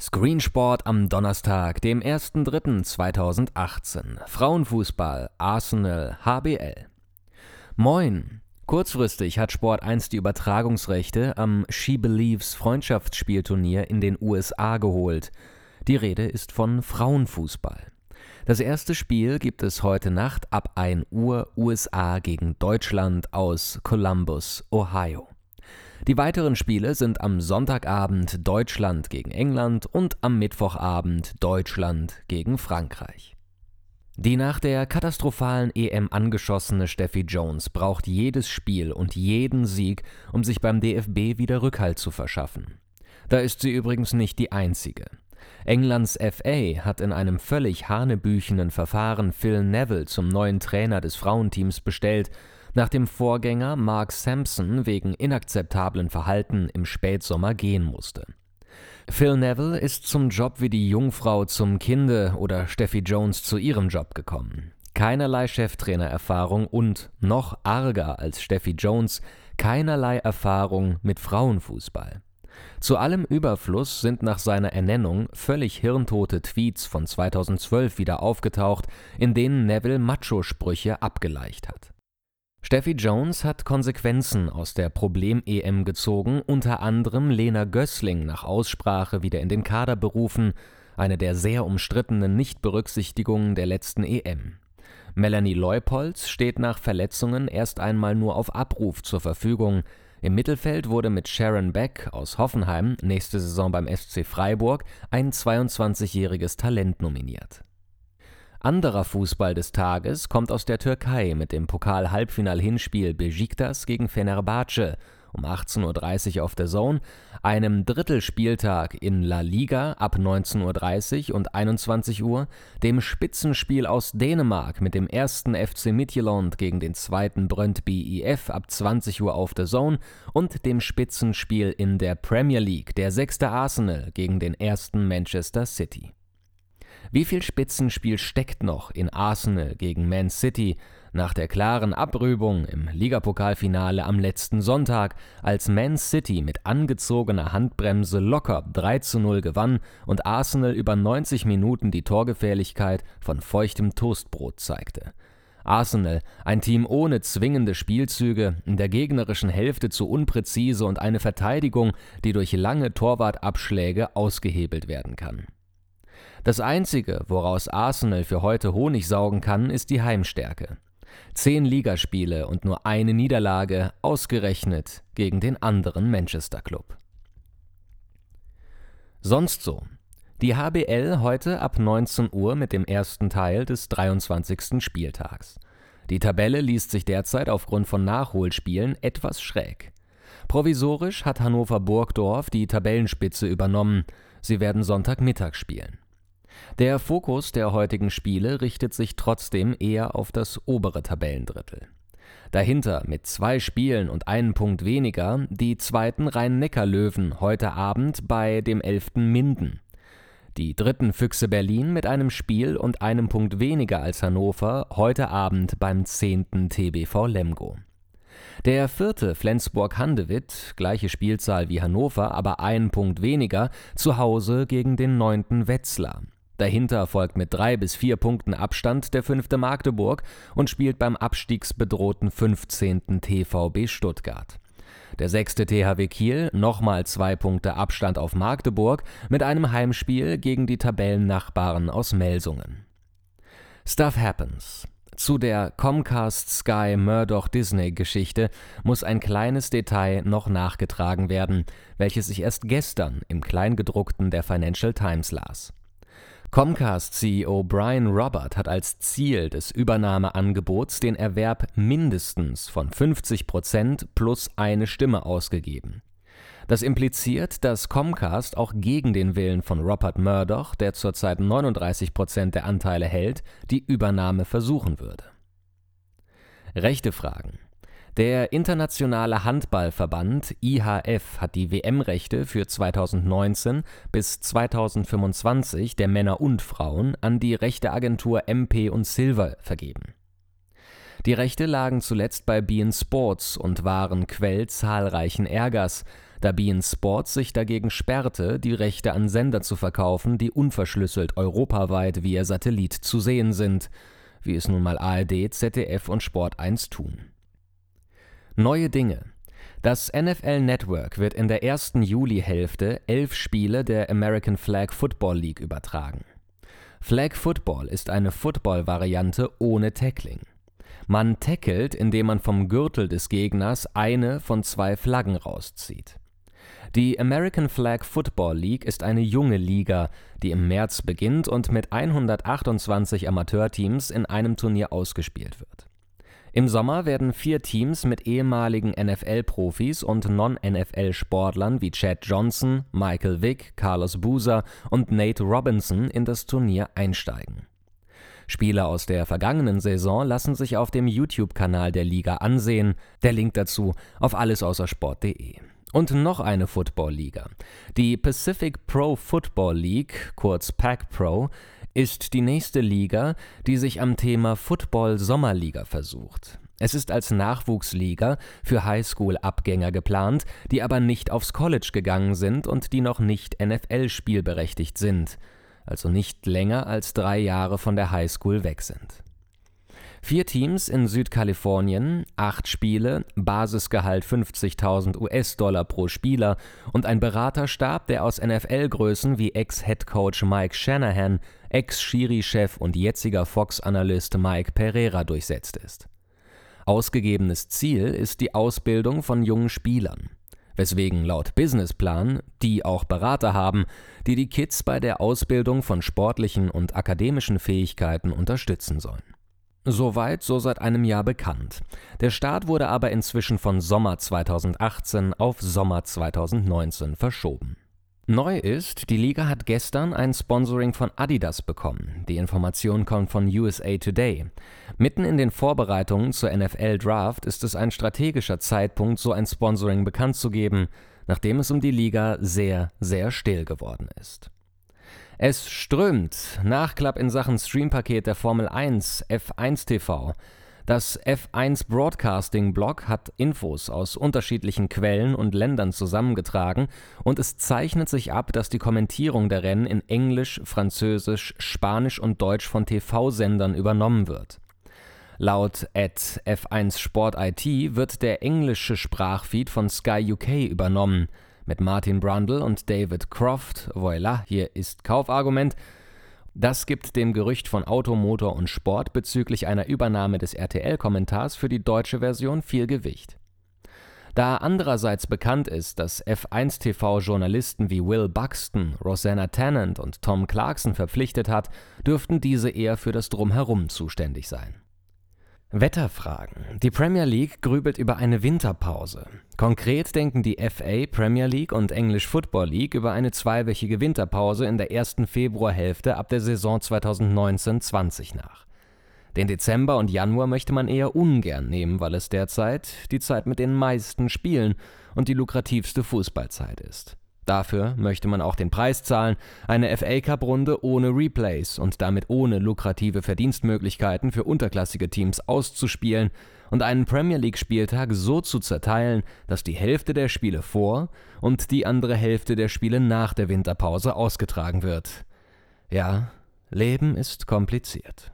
Screensport am Donnerstag, dem 1.3.2018. Frauenfußball, Arsenal, HBL. Moin! Kurzfristig hat Sport 1 die Übertragungsrechte am She Believes Freundschaftsspielturnier in den USA geholt. Die Rede ist von Frauenfußball. Das erste Spiel gibt es heute Nacht ab 1 Uhr USA gegen Deutschland aus Columbus, Ohio. Die weiteren Spiele sind am Sonntagabend Deutschland gegen England und am Mittwochabend Deutschland gegen Frankreich. Die nach der katastrophalen EM angeschossene Steffi Jones braucht jedes Spiel und jeden Sieg, um sich beim DFB wieder Rückhalt zu verschaffen. Da ist sie übrigens nicht die einzige. Englands FA hat in einem völlig hanebüchenen Verfahren Phil Neville zum neuen Trainer des Frauenteams bestellt nachdem Vorgänger Mark Sampson wegen inakzeptablen Verhalten im Spätsommer gehen musste. Phil Neville ist zum Job wie die Jungfrau zum Kinde oder Steffi Jones zu ihrem Job gekommen. Keinerlei Cheftrainererfahrung und, noch arger als Steffi Jones, keinerlei Erfahrung mit Frauenfußball. Zu allem Überfluss sind nach seiner Ernennung völlig hirntote Tweets von 2012 wieder aufgetaucht, in denen Neville Macho-Sprüche abgeleicht hat. Steffi Jones hat Konsequenzen aus der Problem-EM gezogen, unter anderem Lena Gößling nach Aussprache wieder in den Kader berufen, eine der sehr umstrittenen Nichtberücksichtigungen der letzten EM. Melanie Leupolz steht nach Verletzungen erst einmal nur auf Abruf zur Verfügung. Im Mittelfeld wurde mit Sharon Beck aus Hoffenheim nächste Saison beim SC Freiburg ein 22-jähriges Talent nominiert anderer Fußball des Tages kommt aus der Türkei mit dem Pokal-Halbfinal-Hinspiel Besiktas gegen Fenerbahce um 18.30 Uhr auf der Zone, einem Drittelspieltag in La Liga ab 19.30 Uhr und 21 Uhr, dem Spitzenspiel aus Dänemark mit dem ersten FC Midtjylland gegen den zweiten Brøndby IF ab 20 Uhr auf der Zone und dem Spitzenspiel in der Premier League, der sechste Arsenal gegen den ersten Manchester City. Wie viel Spitzenspiel steckt noch in Arsenal gegen Man City nach der klaren Abrübung im Ligapokalfinale am letzten Sonntag, als Man City mit angezogener Handbremse locker 3 zu 0 gewann und Arsenal über 90 Minuten die Torgefährlichkeit von feuchtem Toastbrot zeigte. Arsenal, ein Team ohne zwingende Spielzüge, in der gegnerischen Hälfte zu unpräzise und eine Verteidigung, die durch lange Torwartabschläge ausgehebelt werden kann. Das Einzige, woraus Arsenal für heute Honig saugen kann, ist die Heimstärke. Zehn Ligaspiele und nur eine Niederlage, ausgerechnet gegen den anderen Manchester Club. Sonst so. Die HBL heute ab 19 Uhr mit dem ersten Teil des 23. Spieltags. Die Tabelle liest sich derzeit aufgrund von Nachholspielen etwas schräg. Provisorisch hat Hannover Burgdorf die Tabellenspitze übernommen. Sie werden Sonntagmittag spielen. Der Fokus der heutigen Spiele richtet sich trotzdem eher auf das obere Tabellendrittel. Dahinter mit zwei Spielen und einem Punkt weniger die zweiten Rhein-Neckar-Löwen heute Abend bei dem elften Minden. Die dritten Füchse Berlin mit einem Spiel und einem Punkt weniger als Hannover heute Abend beim zehnten TBV Lemgo. Der vierte Flensburg-Handewitt, gleiche Spielzahl wie Hannover, aber einen Punkt weniger, zu Hause gegen den neunten Wetzlar. Dahinter folgt mit drei bis vier Punkten Abstand der fünfte Magdeburg und spielt beim abstiegsbedrohten 15. TVB Stuttgart. Der sechste THW Kiel nochmal zwei Punkte Abstand auf Magdeburg mit einem Heimspiel gegen die Tabellennachbarn aus Melsungen. Stuff Happens. Zu der Comcast Sky Murdoch Disney Geschichte muss ein kleines Detail noch nachgetragen werden, welches ich erst gestern im Kleingedruckten der Financial Times las. Comcast-CEO Brian Robert hat als Ziel des Übernahmeangebots den Erwerb mindestens von 50 Prozent plus eine Stimme ausgegeben. Das impliziert, dass Comcast auch gegen den Willen von Robert Murdoch, der zurzeit 39 Prozent der Anteile hält, die Übernahme versuchen würde. Rechte Fragen der Internationale Handballverband IHF hat die WM-Rechte für 2019 bis 2025 der Männer und Frauen an die Rechteagentur MP und Silver vergeben. Die Rechte lagen zuletzt bei Bein Sports und waren Quell zahlreichen Ärgers, da beIN Sports sich dagegen sperrte, die Rechte an Sender zu verkaufen, die unverschlüsselt europaweit via Satellit zu sehen sind, wie es nun mal ARD, ZDF und Sport 1 tun. Neue Dinge das NFL Network wird in der ersten Julihälfte elf Spiele der American Flag Football League übertragen. Flag Football ist eine Football-Variante ohne Tackling. Man tackelt, indem man vom Gürtel des Gegners eine von zwei Flaggen rauszieht. Die American Flag Football League ist eine junge Liga, die im März beginnt und mit 128 Amateurteams in einem Turnier ausgespielt wird. Im Sommer werden vier Teams mit ehemaligen NFL-Profis und Non-NFL-Sportlern wie Chad Johnson, Michael Vick, Carlos Boozer und Nate Robinson in das Turnier einsteigen. Spiele aus der vergangenen Saison lassen sich auf dem YouTube-Kanal der Liga ansehen. Der Link dazu auf allesaußersport.de. Und noch eine Football-Liga. Die Pacific Pro Football League, kurz PAC Pro, ist die nächste Liga, die sich am Thema Football Sommerliga versucht. Es ist als Nachwuchsliga für Highschool-Abgänger geplant, die aber nicht aufs College gegangen sind und die noch nicht NFL-spielberechtigt sind, also nicht länger als drei Jahre von der Highschool weg sind. Vier Teams in Südkalifornien, acht Spiele, Basisgehalt 50.000 US-Dollar pro Spieler und ein Beraterstab, der aus NFL-Größen wie Ex-Headcoach Mike Shanahan, Ex-Schiri-Chef und jetziger Fox-Analyst Mike Pereira durchsetzt ist. Ausgegebenes Ziel ist die Ausbildung von jungen Spielern, weswegen laut Businessplan die auch Berater haben, die die Kids bei der Ausbildung von sportlichen und akademischen Fähigkeiten unterstützen sollen. Soweit so seit einem Jahr bekannt. Der Start wurde aber inzwischen von Sommer 2018 auf Sommer 2019 verschoben. Neu ist, die Liga hat gestern ein Sponsoring von Adidas bekommen. Die Information kommt von USA Today. Mitten in den Vorbereitungen zur NFL Draft ist es ein strategischer Zeitpunkt, so ein Sponsoring bekannt zu geben, nachdem es um die Liga sehr, sehr still geworden ist. Es strömt. Nachklapp in Sachen Streampaket der Formel 1, F1 TV. Das F1 Broadcasting Blog hat Infos aus unterschiedlichen Quellen und Ländern zusammengetragen und es zeichnet sich ab, dass die Kommentierung der Rennen in Englisch, Französisch, Spanisch und Deutsch von TV-Sendern übernommen wird. Laut at F1 Sport IT wird der englische Sprachfeed von Sky UK übernommen. Mit Martin Brundle und David Croft, voila, hier ist Kaufargument. Das gibt dem Gerücht von Auto, Motor und Sport bezüglich einer Übernahme des RTL-Kommentars für die deutsche Version viel Gewicht. Da andererseits bekannt ist, dass F1 TV Journalisten wie Will Buxton, Rosanna Tennant und Tom Clarkson verpflichtet hat, dürften diese eher für das Drumherum zuständig sein. Wetterfragen. Die Premier League grübelt über eine Winterpause. Konkret denken die FA, Premier League und English Football League über eine zweiwöchige Winterpause in der ersten Februarhälfte ab der Saison 2019-20 nach. Den Dezember und Januar möchte man eher ungern nehmen, weil es derzeit die Zeit mit den meisten Spielen und die lukrativste Fußballzeit ist. Dafür möchte man auch den Preis zahlen, eine FA Cup-Runde ohne Replays und damit ohne lukrative Verdienstmöglichkeiten für unterklassige Teams auszuspielen und einen Premier League-Spieltag so zu zerteilen, dass die Hälfte der Spiele vor und die andere Hälfte der Spiele nach der Winterpause ausgetragen wird. Ja, Leben ist kompliziert.